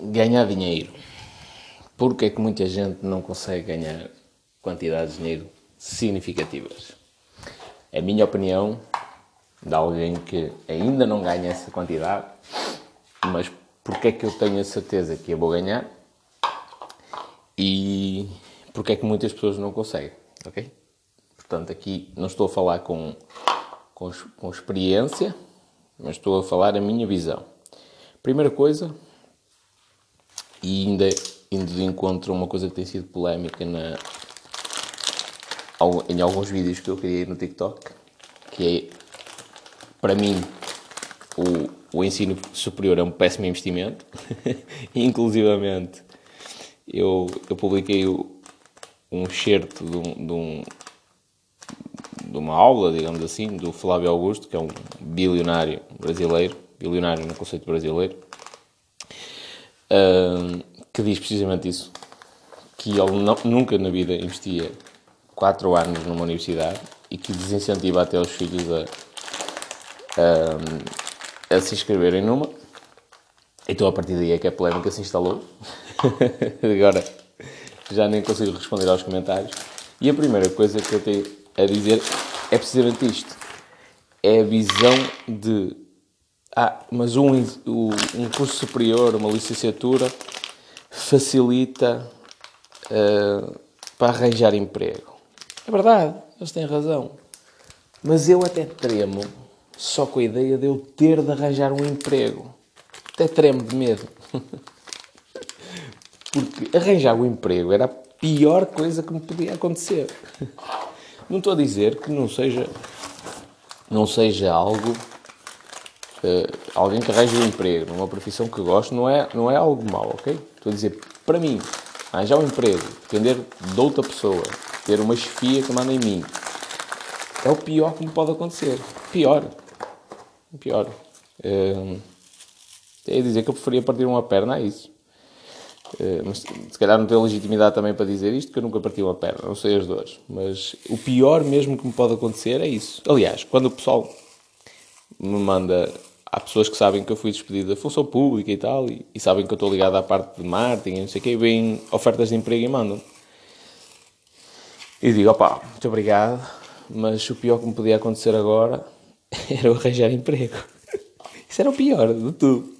ganhar dinheiro. Porque é que muita gente não consegue ganhar quantidades de dinheiro significativas? A minha opinião de alguém que ainda não ganha essa quantidade, mas porque é que eu tenho a certeza que eu vou ganhar e porque é que muitas pessoas não conseguem, ok? Portanto, aqui não estou a falar com, com, com experiência, mas estou a falar a minha visão. Primeira coisa, e ainda indo de encontro uma coisa que tem sido polémica na, em alguns vídeos que eu criei no TikTok, que é, para mim, o, o ensino superior é um péssimo investimento. Inclusivamente, eu, eu publiquei um excerto de, um, de, um, de uma aula, digamos assim, do Flávio Augusto, que é um bilionário brasileiro, bilionário no conceito brasileiro, que diz precisamente isso, que ele não, nunca na vida investia 4 anos numa universidade e que desincentiva até os filhos a, a, a se inscreverem numa. Então a partir daí é que a polémica se instalou. Agora já nem consigo responder aos comentários. E a primeira coisa que eu tenho a dizer é precisamente isto. É a visão de ah, mas um, um curso superior, uma licenciatura, facilita uh, para arranjar emprego. É verdade, eles têm razão. Mas eu até tremo só com a ideia de eu ter de arranjar um emprego. Até tremo de medo. Porque arranjar um emprego era a pior coisa que me podia acontecer. Não estou a dizer que não seja, não seja algo Uh, alguém que arranja um emprego numa profissão que gosto não é, não é algo mau, ok? Estou a dizer, para mim, arranjar um emprego, depender de outra pessoa, ter uma chefia que manda em mim, é o pior que me pode acontecer. Pior. Pior. Uh, é dizer que eu preferia partir uma perna a isso. Uh, mas se calhar não tenho legitimidade também para dizer isto, que eu nunca parti uma perna, não sei as dores. Mas o pior mesmo que me pode acontecer é isso. Aliás, quando o pessoal me manda há pessoas que sabem que eu fui despedido da função pública e tal, e, e sabem que eu estou ligado à parte de marketing e não sei o quê, e vêm ofertas de emprego e mandam. E digo, opá, muito obrigado, mas o pior que me podia acontecer agora era eu arranjar emprego. Isso era o pior de tudo.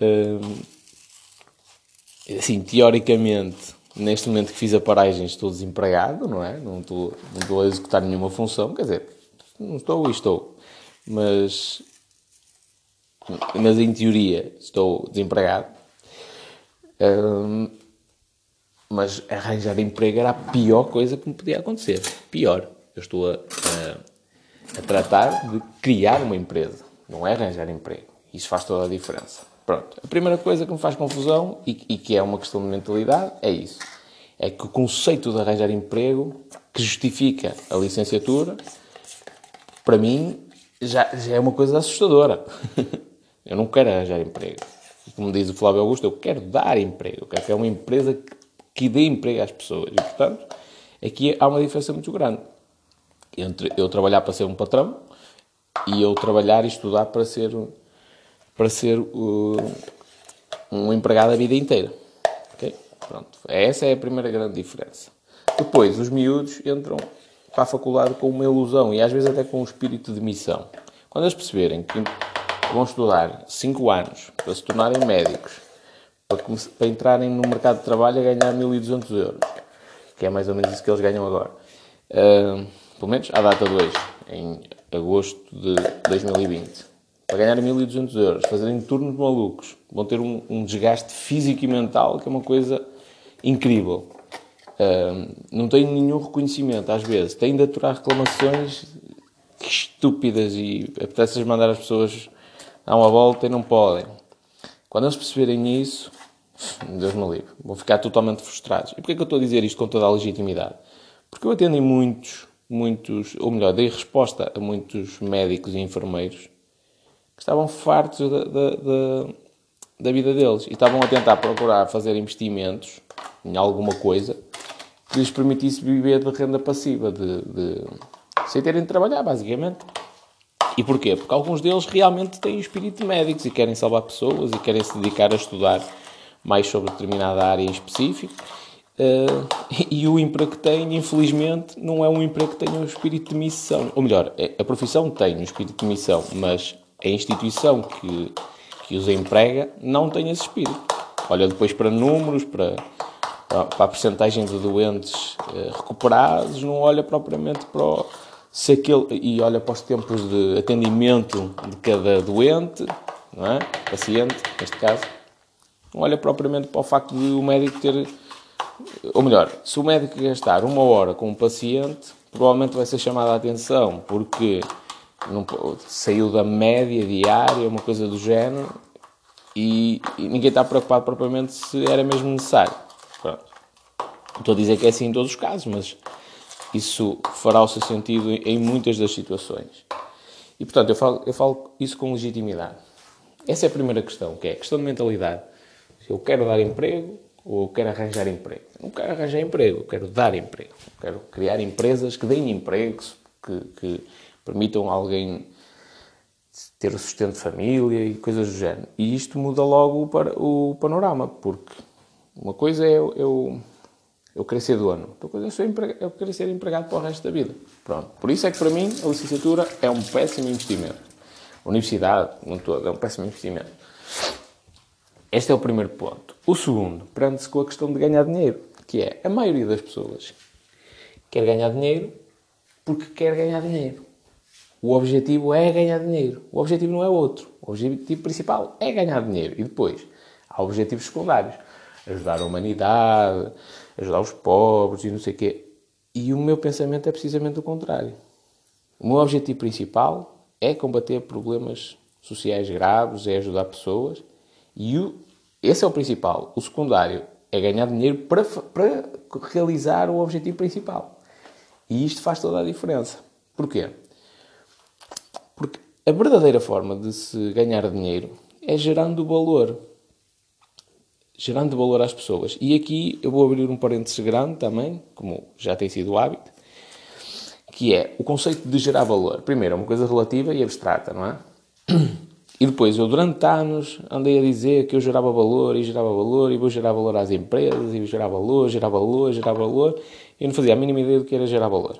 Hum, assim, teoricamente, neste momento que fiz a paragem, estou desempregado, não é? Não estou, não estou a executar nenhuma função, quer dizer, não estou e estou. Mas mas em teoria estou desempregado. Um, mas arranjar emprego era a pior coisa que me podia acontecer. Pior. Eu estou a, a, a, tratar de criar uma empresa, não é arranjar emprego. Isso faz toda a diferença. Pronto. A primeira coisa que me faz confusão e, e que é uma questão de mentalidade é isso. É que o conceito de arranjar emprego que justifica a licenciatura, para mim, já, já é uma coisa assustadora. Eu não quero arranjar emprego. Como diz o Flávio Augusto, eu quero dar emprego. Eu quero que é uma empresa que, que dê emprego às pessoas. E, portanto, aqui há uma diferença muito grande entre eu trabalhar para ser um patrão e eu trabalhar e estudar para ser, para ser uh, um empregado a vida inteira. Okay? Pronto. Essa é a primeira grande diferença. Depois, os miúdos entram para a faculdade com uma ilusão e às vezes até com um espírito de missão. Quando eles perceberem que vão estudar 5 anos para se tornarem médicos, para, para, entrarem no mercado de trabalho a ganhar 1.200 euros, que é mais ou menos isso que eles ganham agora. Uh, pelo menos à data 2, em agosto de 2020. Para ganhar 1.200 euros, fazerem turnos malucos, vão ter um, um, desgaste físico e mental que é uma coisa incrível. Uh, não têm nenhum reconhecimento, às vezes. Têm de aturar reclamações estúpidas e apetece mandar as pessoas dão uma volta e não podem. Quando eles perceberem isso, Deus me livre, vão ficar totalmente frustrados. E porquê que eu estou a dizer isto com toda a legitimidade? Porque eu atendo em muitos, muitos, ou melhor, dei resposta a muitos médicos e enfermeiros que estavam fartos da, da, da, da vida deles e estavam a tentar procurar fazer investimentos em alguma coisa que lhes permitisse viver de renda passiva, de, de sem terem de trabalhar, basicamente. E porquê? Porque alguns deles realmente têm espírito de médicos e querem salvar pessoas e querem se dedicar a estudar mais sobre determinada área em específico. Uh, e o emprego que têm, infelizmente, não é um emprego que tenha um espírito de missão. Ou melhor, é, a profissão tem um espírito de missão, mas a instituição que, que os emprega não tem esse espírito. Olha depois para números, para, para a percentagem de doentes uh, recuperados, não olha propriamente para o, se aquele, e olha para os tempos de atendimento de cada doente, não é? paciente, neste caso, não olha propriamente para o facto de o médico ter. Ou melhor, se o médico gastar uma hora com um paciente, provavelmente vai ser chamado a atenção, porque não, saiu da média diária, uma coisa do género, e, e, ninguém está preocupado propriamente se era mesmo necessário. Pronto. Estou a dizer que é assim em todos os casos, mas isso fará o seu sentido em muitas das situações. E, portanto, eu falo, eu falo isso com legitimidade. Essa é a primeira questão, que é a questão de mentalidade. Eu quero dar emprego ou eu quero arranjar emprego. Eu não quero arranjar emprego, eu quero dar emprego. Eu quero criar empresas que deem empregos, que, que permitam alguém ter o sustento de família e coisas do género. E isto muda logo o, panorama, porque uma coisa é eu, eu eu querer ser dono. Outra coisa é eu, empregado, eu querer ser empregado para o resto da vida. Pronto. Por isso é que para mim a licenciatura é um péssimo investimento. A universidade, não todo, é um péssimo investimento. Este é o primeiro ponto. O segundo, prende-se com a questão de ganhar dinheiro, que é a maioria das pessoas quer ganhar dinheiro porque quer ganhar dinheiro. O objetivo é ganhar dinheiro. O objetivo não é outro. O objetivo principal é ganhar dinheiro. E depois, há objetivos secundários. Ajudar a humanidade, ajudar os pobres e não sei o quê. E o meu pensamento é precisamente o contrário. O meu objetivo principal é combater problemas sociais graves, é ajudar pessoas. E o, esse é o principal. O secundário é ganhar dinheiro para, para realizar o objetivo principal. E isto faz toda a diferença. Porquê? Porque a verdadeira forma de se ganhar dinheiro é gerando valor gerando valor às pessoas. E aqui eu vou abrir um parênteses grande também, como já tem sido o hábito, que é o conceito de gerar valor. Primeiro, é uma coisa relativa e abstrata, não é? E depois, eu durante anos andei a dizer que eu gerava valor e gerava valor e vou gerar valor às empresas e vou gerar valor, gerar valor, gerar valor. Eu não fazia a mínima ideia do que era gerar valor.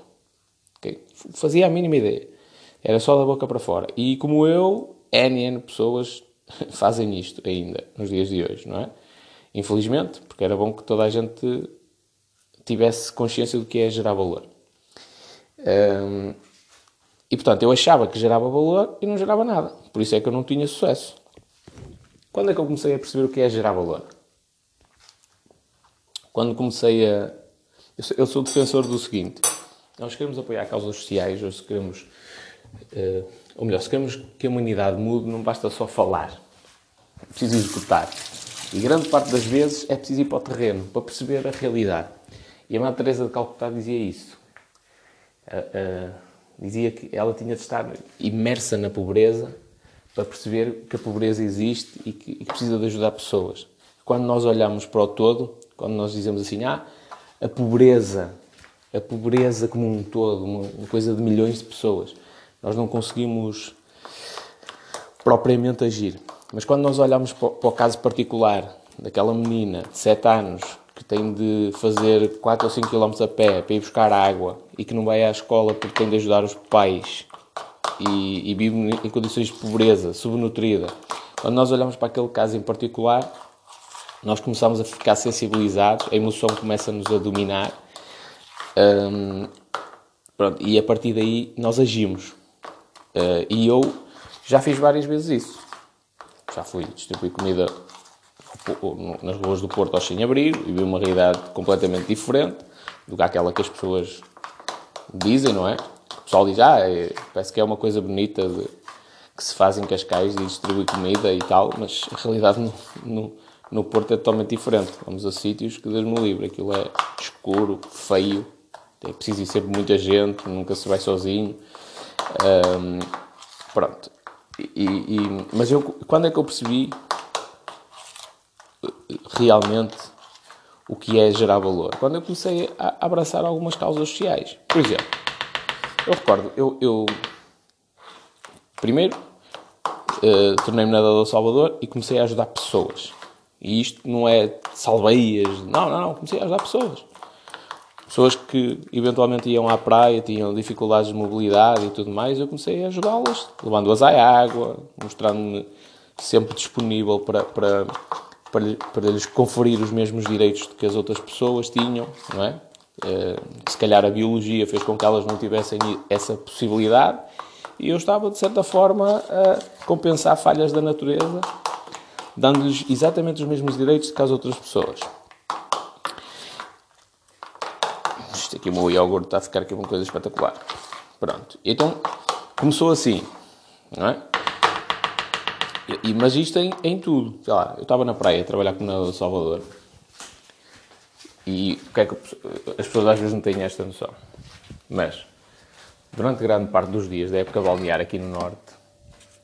Okay? Fazia a mínima ideia. Era só da boca para fora. E como eu, N, N pessoas fazem isto ainda, nos dias de hoje, não é? Infelizmente, porque era bom que toda a gente tivesse consciência do que é gerar valor. Um, e portanto, eu achava que gerava valor e não gerava nada. Por isso é que eu não tinha sucesso. Quando é que eu comecei a perceber o que é gerar valor? Quando comecei a. Eu sou, eu sou defensor do seguinte: nós queremos apoiar causas sociais, ou se queremos. Uh, ou melhor, se queremos que a humanidade mude, não basta só falar, preciso executar. E grande parte das vezes é preciso ir para o terreno para perceber a realidade. E a Madre Teresa de Calcutá dizia isso. Uh, uh, dizia que ela tinha de estar imersa na pobreza para perceber que a pobreza existe e que, e que precisa de ajudar pessoas. Quando nós olhamos para o todo, quando nós dizemos assim, ah, a pobreza, a pobreza como um todo, uma, uma coisa de milhões de pessoas, nós não conseguimos propriamente agir. Mas quando nós olhamos para o caso particular daquela menina de 7 anos que tem de fazer 4 ou 5 km a pé para ir buscar água e que não vai à escola porque tem de ajudar os pais e, e vive em condições de pobreza, subnutrida. Quando nós olhamos para aquele caso em particular, nós começamos a ficar sensibilizados, a emoção começa-nos a dominar um, pronto, e a partir daí nós agimos. Uh, e eu já fiz várias vezes isso já fui distribuir comida nas ruas do Porto aos sem-abrigo e vi uma realidade completamente diferente do que aquela que as pessoas dizem, não é? O pessoal diz, ah, é, parece que é uma coisa bonita de, que se faz em Cascais e distribui comida e tal, mas a realidade no, no, no Porto é totalmente diferente. Vamos a sítios que Deus me livre, aquilo é escuro, feio, é preciso ir sempre muita gente, nunca se vai sozinho. Um, pronto. E, e, mas eu, quando é que eu percebi realmente o que é gerar valor? Quando eu comecei a abraçar algumas causas sociais. Por exemplo, eu recordo, eu, eu primeiro, uh, tornei-me nadador Salvador e comecei a ajudar pessoas. E isto não é salveias, não, não, não, comecei a ajudar pessoas. Pessoas que eventualmente iam à praia, tinham dificuldades de mobilidade e tudo mais, eu comecei a ajudá-las, levando-as à água, mostrando-me sempre disponível para, para, para, para lhes conferir os mesmos direitos que as outras pessoas tinham, não é? Eh, se calhar a biologia fez com que elas não tivessem essa possibilidade e eu estava, de certa forma, a compensar falhas da natureza, dando-lhes exatamente os mesmos direitos que as outras pessoas. Isto aqui, o meu iogurte está a ficar aqui uma coisa espetacular. Pronto. Então, começou assim, não é? E, mas isto em, em tudo. Sei lá, eu estava na praia a trabalhar com o Salvador. E o que é que as pessoas às vezes não têm esta noção? Mas, durante grande parte dos dias da época balnear aqui no Norte,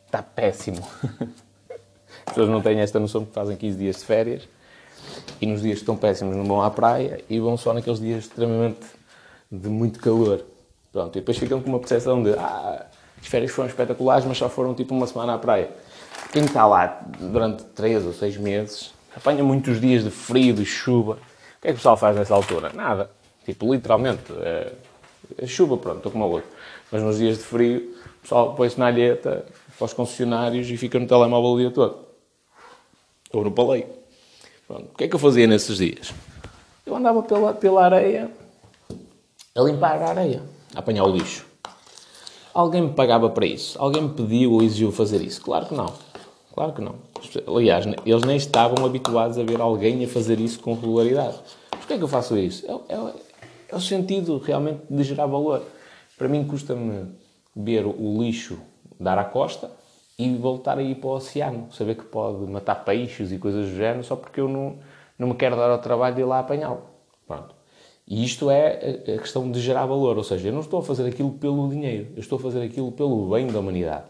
está péssimo. As pessoas não têm esta noção que fazem 15 dias de férias e nos dias que estão péssimos não vão à praia e vão só naqueles dias extremamente de muito calor. Pronto, e depois ficam com uma percepção de ah, as férias foram espetaculares, mas só foram tipo uma semana à praia. Quem está lá durante 3 ou 6 meses apanha muitos dias de frio, de chuva. O que é que o pessoal faz nessa altura? Nada. Tipo, literalmente, é, é chuva, pronto, estou como o outro. Mas nos dias de frio, o pessoal põe-se na alheta para os concessionários e fica no telemóvel o dia todo. Ou no paleio. Pronto. O que é que eu fazia nesses dias? Eu andava pela, pela areia a limpar a areia, a apanhar o lixo. Alguém me pagava para isso? Alguém me pediu ou exigiu fazer isso? Claro que não. Claro que não. Aliás, eles nem estavam habituados a ver alguém a fazer isso com regularidade. Porquê é que eu faço isso? É, é, é o sentido realmente de gerar valor. Para mim, custa-me ver o lixo dar à costa e voltar a ir para o oceano. Saber que pode matar peixes e coisas do género só porque eu não, não me quero dar ao trabalho de ir lá apanhá-lo. Pronto. E isto é a questão de gerar valor, ou seja, eu não estou a fazer aquilo pelo dinheiro, eu estou a fazer aquilo pelo bem da humanidade.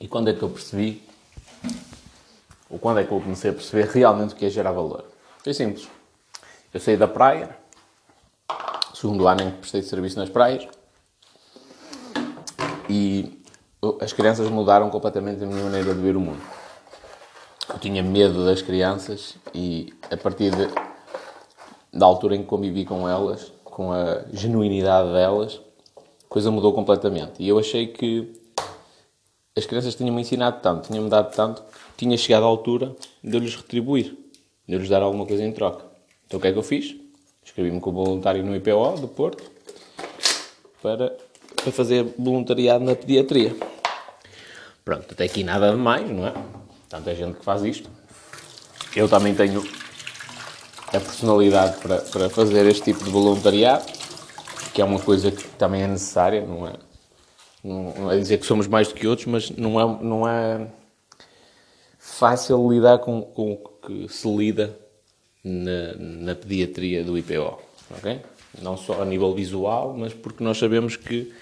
E quando é que eu percebi, ou quando é que eu comecei a perceber realmente o que é gerar valor? Foi simples. Eu saí da praia, segundo ano em que prestei serviço nas praias, e as crianças mudaram completamente a minha maneira de ver o mundo. Eu tinha medo das crianças e a partir de, da altura em que convivi com elas, com a genuinidade delas, a coisa mudou completamente. E eu achei que as crianças tinham-me ensinado tanto, tinham-me dado tanto, que tinha chegado à altura de eu lhes retribuir, de eu lhes dar alguma coisa em troca. Então o que é que eu fiz? Inscrevi-me como voluntário no IPO do Porto para, para fazer voluntariado na pediatria. Pronto, até aqui nada de mais, não é? Tanta gente que faz isto. Eu também tenho a personalidade para, para fazer este tipo de voluntariado, que é uma coisa que também é necessária, não é? Não, é dizer que somos mais do que outros, mas não é, não é fácil lidar com, com o que se lida na, na pediatria do IPO, ok? Não só a nível visual, mas porque nós sabemos que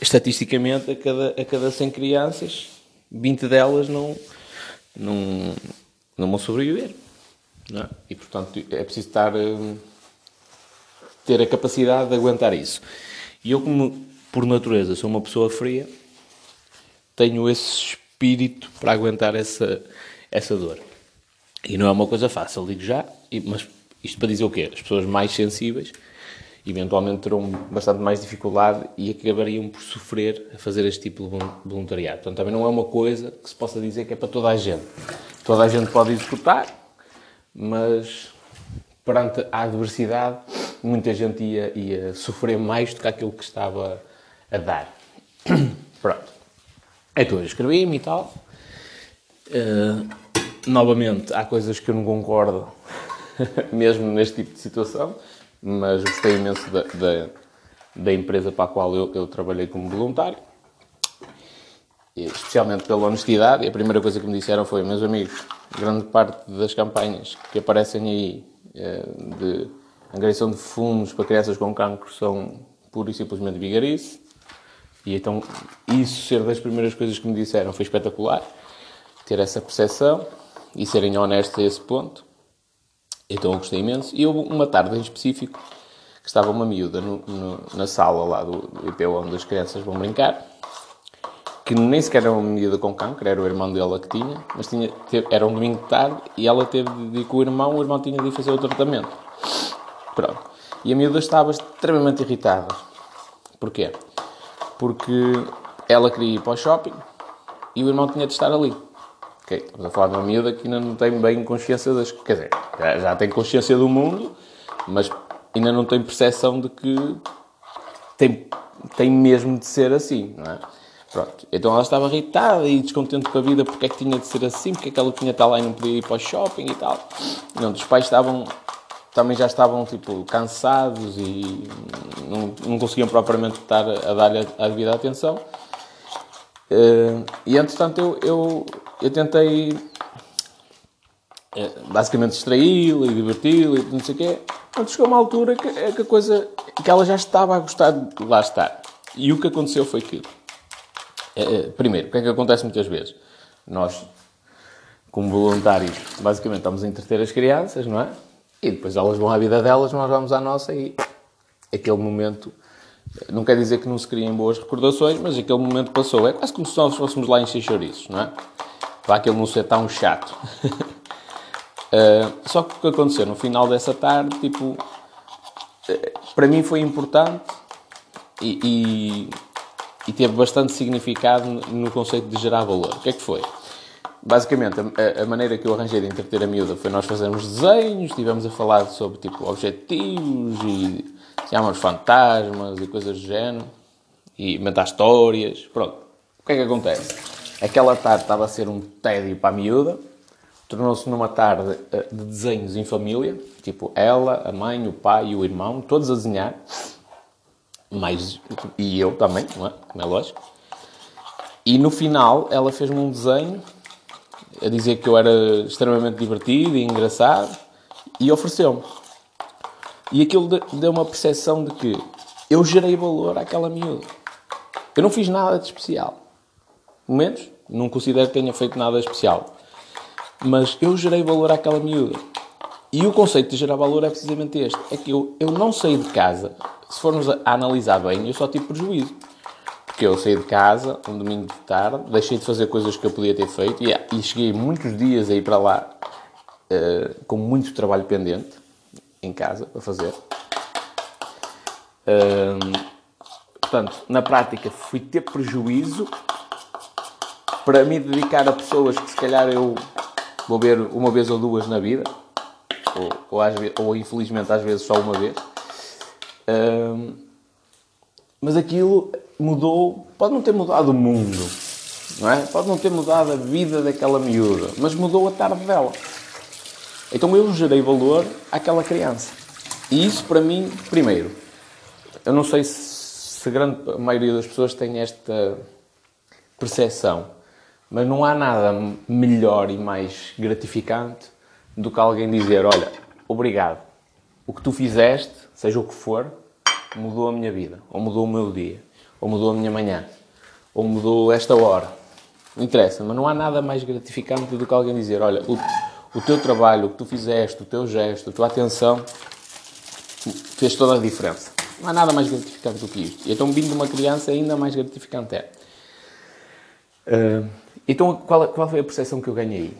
estatisticamente a cada, a cada 100 crianças, 20 delas não, não, não vão sobreviver. É? E, portanto, é preciso estar, hum, ter a capacidade de aguentar isso. E eu, como por natureza sou uma pessoa fria, tenho esse espírito para aguentar essa, essa dor. E não é uma coisa fácil, digo já, mas isto para dizer o quê? As pessoas mais sensíveis eventualmente terão bastante mais dificuldade e acabariam por sofrer a fazer este tipo de voluntariado. Portanto, também não é uma coisa que se possa dizer que é para toda a gente. Toda a gente pode executar, mas perante a adversidade, muita gente ia, ia sofrer mais do que aquilo que estava a dar. Pronto. Então eu escrevi-me e tal. Uh, novamente, há coisas que eu não concordo, mesmo neste tipo de situação mas gostei imenso da, da, da empresa para a qual eu, eu trabalhei como voluntário, especialmente pela honestidade. E a primeira coisa que me disseram foi: meus amigos, grande parte das campanhas que aparecem aí eh, de angariação de fundos para crianças com cancro são pura e simplesmente vigarice. E então, isso ser das primeiras coisas que me disseram foi espetacular. Ter essa percepção e serem honestos a esse ponto. Então eu gostei imenso. E houve uma tarde em específico que estava uma miúda no, no, na sala lá do, do IPO onde as crianças vão brincar. Que nem sequer era uma miúda com cancro, era o irmão dela que tinha, mas tinha, teve, era um domingo de tarde e ela teve de ir com o irmão, o irmão tinha de ir fazer o tratamento. Pronto. E a miúda estava extremamente irritada. Porquê? Porque ela queria ir para o shopping e o irmão tinha de estar ali. Ok, estamos a falar de uma miúda que ainda não tem bem consciência das... Quer dizer, já, já tem consciência do mundo, mas ainda não tem percepção de que tem, tem mesmo de ser assim, não é? Pronto. Então ela estava irritada e descontente com a vida porque é que tinha de ser assim, porque é que ela tinha de estar lá e não podia ir para o shopping e tal. Não, os pais estavam, também já estavam, tipo, cansados e não, não conseguiam propriamente estar a dar-lhe a devida atenção. Uh, e entretanto eu, eu, eu tentei uh, basicamente distraí-la e diverti-la e não sei o quê. Quando chegou uma altura que, que a coisa que ela já estava a gostar de lá estar. E o que aconteceu foi que é, é, primeiro, o que é que acontece muitas vezes? Nós, como voluntários, basicamente estamos a entreter as crianças, não é? E depois elas vão à vida delas, nós vamos à nossa e aquele momento, não quer dizer que não se criem boas recordações, mas aquele momento passou. É quase como se nós fôssemos lá encher chouriços, não é? Para aquele não ser tão chato. uh, só que o que aconteceu no final dessa tarde, tipo, uh, para mim foi importante e e teve bastante significado no conceito de gerar valor. O que é que foi? Basicamente, a, a, maneira que eu arranjei de entreter a miúda foi nós fazermos desenhos, estivemos a falar sobre tipo objetivos e chamamos fantasmas e coisas do género e inventar histórias. Pronto. O que é que acontece? Aquela tarde estava a ser um tédio para a miúda, tornou-se numa tarde eh, de desenhos em família, tipo ela, a mãe, o pai e o irmão, todos a desenhar mais, e eu também, não é? Como é lógico. E no final ela fez-me um desenho a dizer que eu era extremamente divertido e engraçado e ofereceu-me. E aquilo deu uma percepção de que eu gerei valor àquela miúda. Eu não fiz nada de especial. Pelo menos, não considero que tenha feito nada de especial. Mas eu gerei valor àquela miúda. E o conceito de gerar valor é precisamente este. É que eu, eu não saí de casa se formos a analisar bem, eu só tive prejuízo. Porque eu saí de casa um domingo de tarde, deixei de fazer coisas que eu podia ter feito e, e cheguei muitos dias a ir para lá uh, com muito trabalho pendente em casa para fazer. Uh, portanto, na prática, fui ter prejuízo para me dedicar a pessoas que se calhar eu vou ver uma vez ou duas na vida, ou, ou, às, ou infelizmente às vezes só uma vez mas aquilo mudou, pode não ter mudado o mundo, não é? Pode não ter mudado a vida daquela miúda, mas mudou a tarde dela. Então eu gerei valor àquela criança. E isso para mim, primeiro, eu não sei se a grande maioria das pessoas tem esta percepção, mas não há nada melhor e mais gratificante do que alguém dizer: Olha, obrigado, o que tu fizeste seja o que for, mudou a minha vida, ou mudou o meu dia, ou mudou a minha manhã, ou mudou esta hora. Não interessa, mas não há nada mais gratificante do que alguém dizer: olha, o, o teu trabalho, o que tu fizeste, o teu gesto, a tua atenção fez toda a diferença. Não há nada mais gratificante do que isto. E então, vindo de uma criança, ainda mais gratificante é. Uh, então, qual, qual foi a percepção que eu ganhei?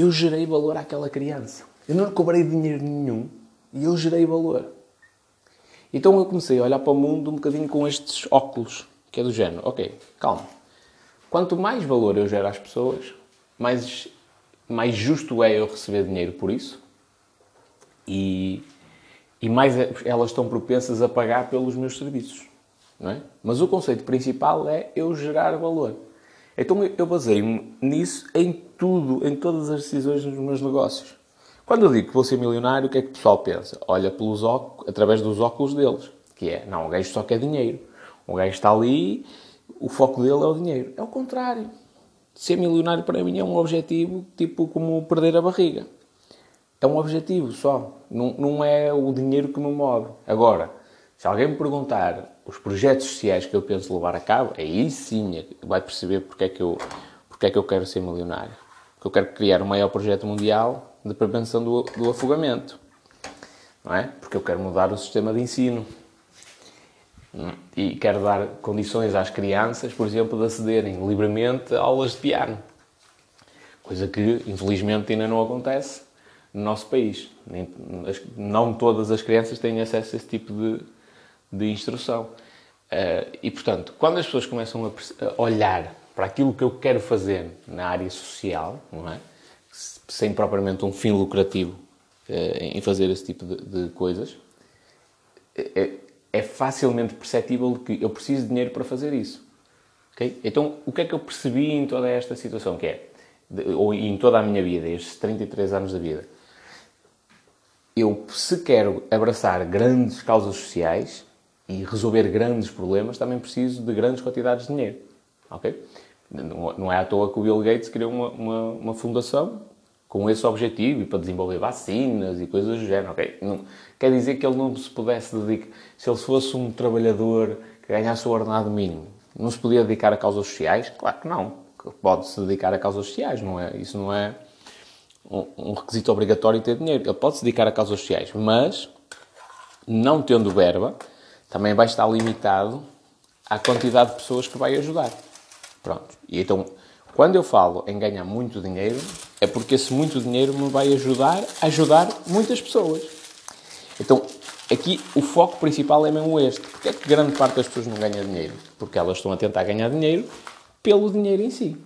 Eu gerei valor àquela criança. Eu não cobrei dinheiro nenhum e eu gerei valor. Então eu comecei a olhar para o mundo um bocadinho com estes óculos, que é do género, ok, calma. Quanto mais valor eu gero às pessoas, mais, mais justo é eu receber dinheiro por isso e, e mais é, elas estão propensas a pagar pelos meus serviços. Não é? Mas o conceito principal é eu gerar valor. Então eu baseio-me nisso em tudo, em todas as decisões dos meus negócios. Quando eu digo que vou ser milionário, o que é que o pessoal pensa? Olha pelos óculos, através dos óculos deles. Que é, não, o gajo só quer dinheiro. O gajo está ali, o foco dele é o dinheiro. É o contrário. Ser milionário para mim é um objetivo tipo como perder a barriga. É um objetivo só. Não, não é o dinheiro que me move. Agora, se alguém me perguntar os projetos sociais que eu penso levar a cabo, aí sim é vai perceber porque é que eu, porque é que eu quero ser milionário. Porque eu quero criar o maior projeto mundial de prevenção do, do afogamento. Não é? Porque eu quero mudar o sistema de ensino. E quero dar condições às crianças, por exemplo, de acederem livremente a aulas de piano. Coisa que, infelizmente, ainda não acontece no nosso país. Não todas as crianças têm acesso a esse tipo de, de instrução. Uh, e, portanto, quando as pessoas começam a, olhar para aquilo que eu quero fazer na área social, não é? sem propriamente um fim lucrativo uh, em fazer esse tipo de, de coisas, é, é, facilmente perceptível que eu preciso de dinheiro para fazer isso. Okay? Então, o que é que eu percebi em toda esta situação? Que é, de, ou em toda a minha vida, estes 33 anos da vida, eu, se quero abraçar grandes causas sociais, e resolver grandes problemas, também preciso de grandes quantidades de dinheiro. Ok? Não é à toa que o Bill Gates criou uma, uma, uma fundação com esse objetivo e para desenvolver vacinas e coisas do género. Okay? Não, quer dizer que ele não se pudesse dedicar. Se ele fosse um trabalhador que ganhasse o ordenado mínimo, não se podia dedicar a causas sociais? Claro que não. Pode-se dedicar a causas sociais, não é? Isso não é um, um requisito obrigatório ter dinheiro. Ele pode se dedicar a causas sociais, mas não tendo verba, também vai estar limitado à quantidade de pessoas que vai ajudar. Pronto. E então, quando eu falo em ganhar muito dinheiro, é porque esse muito dinheiro me vai ajudar a ajudar muitas pessoas. Então, aqui o foco principal é mesmo este. Porque é que grande parte das pessoas não ganha dinheiro? Porque elas estão a tentar ganhar dinheiro pelo dinheiro em si.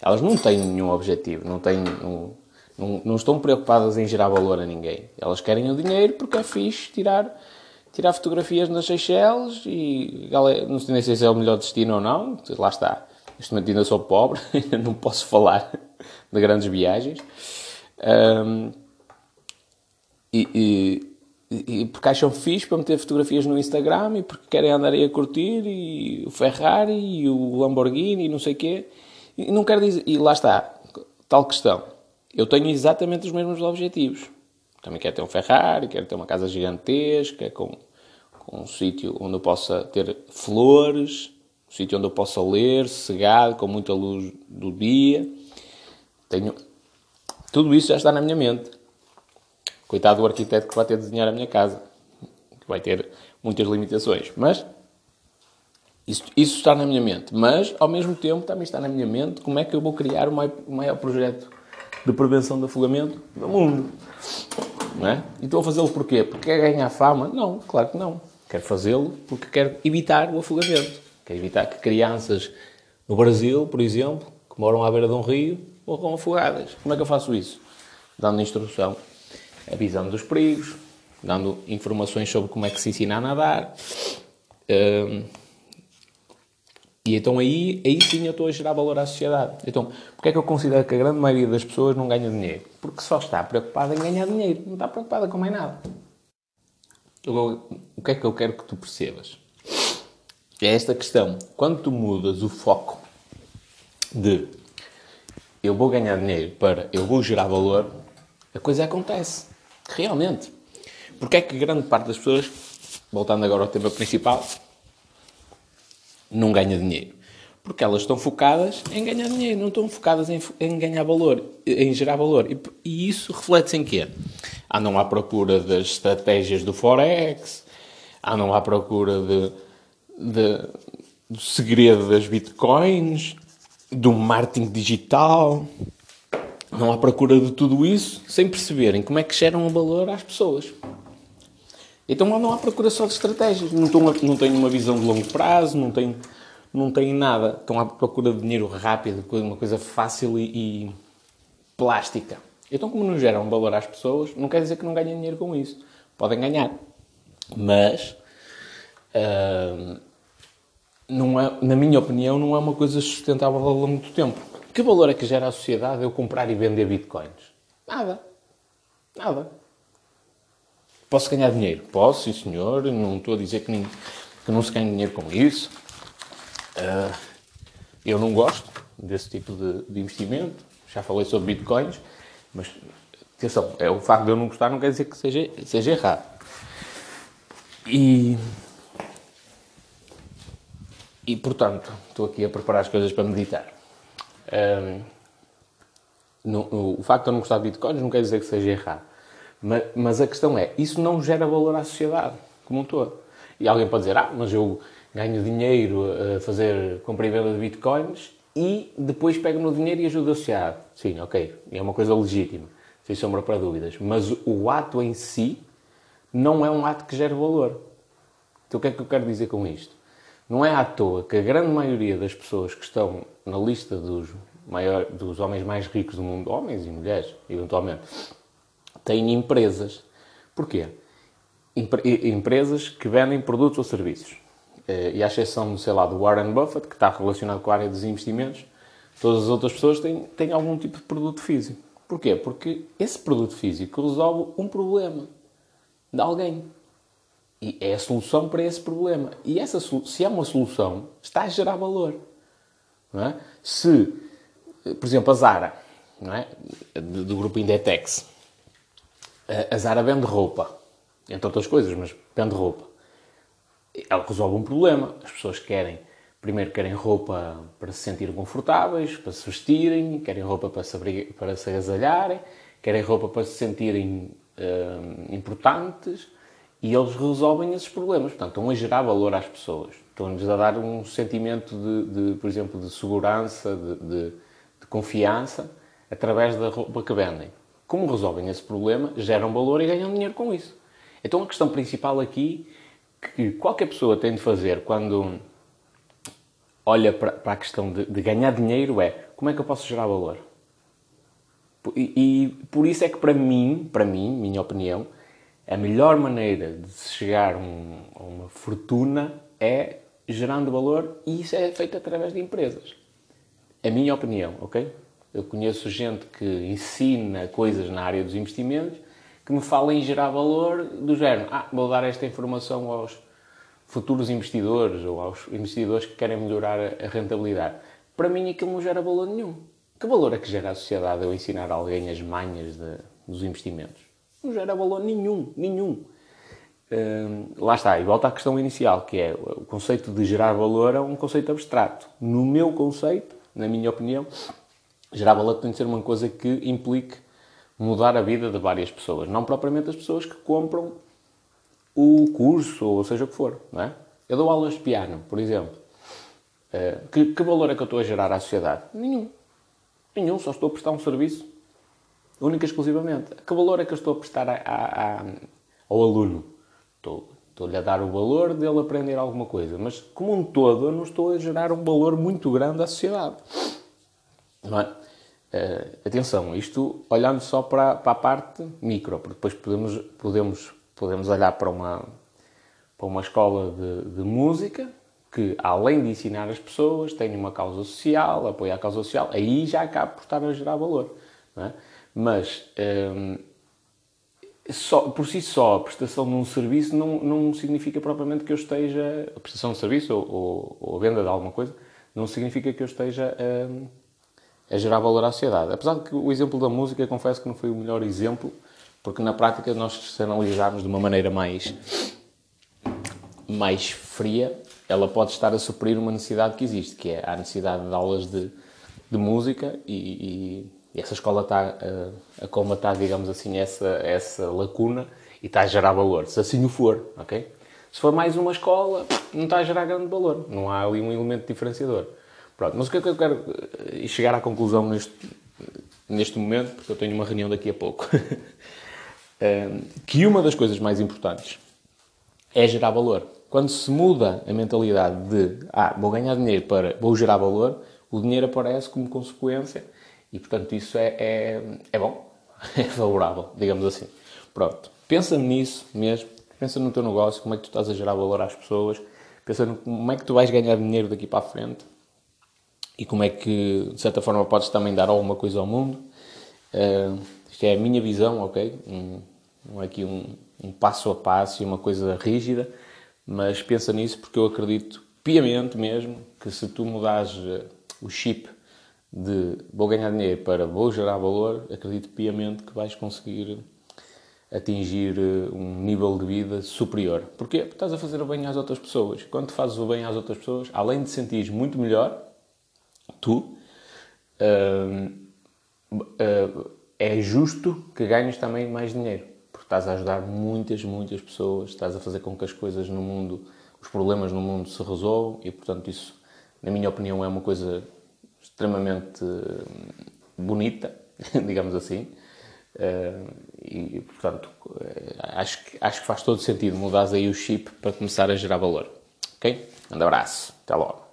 Elas não têm nenhum objetivo, não, têm, não, não, não estão preocupadas em gerar valor a ninguém. Elas querem o dinheiro porque é fixe tirar tirar fotografias nas Seychelles e não sei se é o melhor destino ou não, lá está. Neste momento ainda sou pobre, não posso falar de grandes viagens. Um, e, e, e, porque acham fixe para meter fotografias no Instagram e porque querem andar aí a curtir e o Ferrari e o Lamborghini e não sei o quê. E não quero dizer... E lá está, tal questão. Eu tenho exatamente os mesmos objetivos. Também quero ter um Ferrari, quero ter uma casa gigantesca, com, com um sítio onde eu possa ter flores, um sítio onde eu possa ler, cegado, com muita luz do dia. Tenho... Tudo isso já está na minha mente. Coitado do arquiteto que vai ter de desenhar a minha casa. Que vai ter muitas limitações. Mas isso, isso, está na minha mente. Mas, ao mesmo tempo, também está na minha mente como é que eu vou criar o maior, o maior projeto de prevenção de afogamento do mundo. Não é? E estou a fazê-lo porquê? Porque quer ganhar fama? Não, claro que não. Quero fazê-lo porque quero evitar o afogamento. Quero evitar que crianças no Brasil, por exemplo, que moram à beira de um rio, morram afogadas. Como é que eu faço isso? Dando instrução, avisando dos perigos, dando informações sobre como é que se ensina a nadar. Um, e então aí, aí sim eu estou a gerar valor à sociedade. Então, porque é que eu considero que a grande maioria das pessoas não ganha dinheiro? Porque só está preocupada em ganhar dinheiro, não está preocupada com mais nada. o que é que eu quero que tu percebas? É esta questão. Quando tu mudas o foco de eu vou ganhar dinheiro para eu vou gerar valor, a coisa acontece. Realmente. Porque é que grande parte das pessoas, voltando agora ao tema principal, não ganha dinheiro. Porque elas estão focadas em ganhar dinheiro, não estão focadas em, em ganhar valor, em gerar valor. E, e isso reflete-se em quê? Andam à procura das estratégias do Forex, andam à procura de, de, do segredo das bitcoins, do marketing digital, andam à procura de tudo isso sem perceberem como é que geram valor às pessoas. Então não há procura só de estratégias. Não, estão, não têm uma visão de longo prazo, não têm, não têm nada. Estão à procura de dinheiro rápido, uma coisa fácil e, e plástica. Então, como não geram valor às pessoas, não quer dizer que não ganhem dinheiro com isso. Podem ganhar. Mas, uh, não é, na minha opinião, não é uma coisa sustentável ao longo do tempo. Que valor é que gera à sociedade eu comprar e vender bitcoins? Nada. Nada. Posso ganhar dinheiro? Posso, sim senhor. Não estou a dizer que, nem, que não se ganha dinheiro com isso. Uh, eu não gosto desse tipo de, de, investimento. Já falei sobre bitcoins, mas atenção, é, o facto de eu não gostar não quer dizer que seja, seja errado. E, e portanto, estou aqui a preparar as coisas para meditar. Um, ah, no, o facto de eu não gostar de bitcoins não quer dizer que seja errado. Mas, mas, a questão é, isso não gera valor à sociedade como um todo. E alguém pode dizer, ah, mas eu ganho dinheiro a fazer compra e venda de bitcoins e depois pego no dinheiro e ajudo a sociedade. Sim, ok, é uma coisa legítima, sem sombra para dúvidas. Mas o ato em si não é um ato que gere valor. Então o que é que eu quero dizer com isto? Não é à toa que a grande maioria das pessoas que estão na lista dos, maior, dos homens mais ricos do mundo, homens e mulheres, eventualmente, têm empresas. Porquê? Empresas que vendem produtos ou serviços. Eh, e à exceção, sei lá, do Warren Buffett, que está relacionado com a área dos investimentos, todas as outras pessoas têm, têm algum tipo de produto físico. Porquê? Porque esse produto físico resolve um problema de alguém. E é a solução para esse problema. E essa, se é uma solução, está a gerar valor. É? Se, por exemplo, a Zara, é? do, grupo Indetex, a Zara vende roupa, entre outras coisas, mas vende roupa. Ela resolve um problema. As pessoas querem, primeiro, querem roupa para se sentirem confortáveis, para se vestirem, querem roupa para se, para se agasalharem, querem roupa para se sentirem uh, importantes e eles resolvem esses problemas. Portanto, estão a gerar valor às pessoas. Estão-lhes a dar um sentimento de, de por exemplo, de segurança, de, de, de, confiança, através da roupa que vendem. Como resolvem esse problema, geram valor e ganham dinheiro com isso. Então, a questão principal aqui que qualquer pessoa tem de fazer quando olha para, para a questão de, de, ganhar dinheiro é como é que eu posso gerar valor? E, e por isso é que, para mim, para mim, minha opinião, a melhor maneira de se chegar um, a uma fortuna é gerando valor e isso é feito através de empresas. A minha opinião, ok? Eu conheço gente que ensina coisas na área dos investimentos que me fala em gerar valor do género, ah, vou dar esta informação aos futuros investidores ou aos investidores que querem melhorar a rentabilidade. Para mim aquilo não gera valor nenhum. Que valor é que gera a sociedade eu ensinar alguém as manhas de, dos investimentos? Não gera valor nenhum, nenhum. Hum, lá está, e volta à questão inicial, que é o conceito de gerar valor é um conceito abstrato. No meu conceito, na minha opinião, gerar valor tem de ser uma coisa que implique mudar a vida de várias pessoas, não propriamente as pessoas que compram o curso ou seja o que for, não é? Eu dou aulas de piano, por exemplo. Uh, que, que valor é que eu estou a gerar à sociedade? Nenhum. Nenhum, só estou a prestar um serviço única e exclusivamente. Que valor é que eu estou a prestar a, a, a, ao aluno? Estou, estou-lhe a dar o valor dele aprender alguma coisa, mas como um todo eu não estou a gerar um valor muito grande à sociedade. Não é? Uh, atenção, isto olhando só para, para a parte micro, porque depois podemos, podemos, podemos olhar para uma, para uma escola de, de música que, além de ensinar as pessoas, tem uma causa social, apoia a causa social, aí já acaba por estar a gerar valor. Não é? Mas um, só, por si só a prestação de um serviço não, não significa propriamente que eu esteja. A prestação de serviço ou, ou, ou a venda de alguma coisa não significa que eu esteja um, a gerar valor à sociedade. Apesar de que o exemplo da música, confesso que não foi o melhor exemplo, porque na prática nós, se analisarmos de uma maneira mais, mais fria, ela pode estar a suprir uma necessidade que existe, que é a necessidade de aulas de, de música e, e e essa escola está a, a combatar, digamos assim, essa, essa lacuna e está a gerar valor, se assim o for, ok? Se for mais uma escola, não está a gerar grande valor, não há ali um elemento diferenciador. Pronto, mas o que é que eu quero eh, chegar à conclusão neste, neste momento, porque eu tenho uma reunião daqui a pouco, eh, que uma das coisas mais importantes é gerar valor. Quando se muda a mentalidade de, ah, vou ganhar dinheiro para, vou gerar valor, o dinheiro aparece como consequência e, portanto, isso é, é, é bom, é favorável, digamos assim. Pronto. Pensa nisso mesmo, pensa no teu negócio, como é que tu estás a gerar valor às pessoas, pensa no, como é que tu vais ganhar dinheiro daqui para a frente e como é que, de certa forma, podes também dar alguma coisa ao mundo. Uh, isto é a minha visão, ok? Um, não é aqui um, um passo a passo e uma coisa rígida, mas pensa nisso porque eu acredito piamente mesmo que se tu mudares eh, o chip de vou ganhar dinheiro para vou gerar valor, acredito piamente que vais conseguir atingir eh, um nível de vida superior. Porquê? Porque estás a fazer o bem às outras pessoas. Quando fazes o bem às outras pessoas, além de sentires muito melhor, tu, uh, uh, é justo que ganhes também mais dinheiro. Porque estás a ajudar muitas, muitas pessoas, estás a fazer com que as coisas no mundo, os problemas no mundo se resolvam e, portanto, isso, na minha opinião, é uma coisa extremamente bonita, digamos assim. E, portanto, acho que, acho que faz todo sentido mudares aí o chip para começar a gerar valor. Ok? Um abraço. Até logo.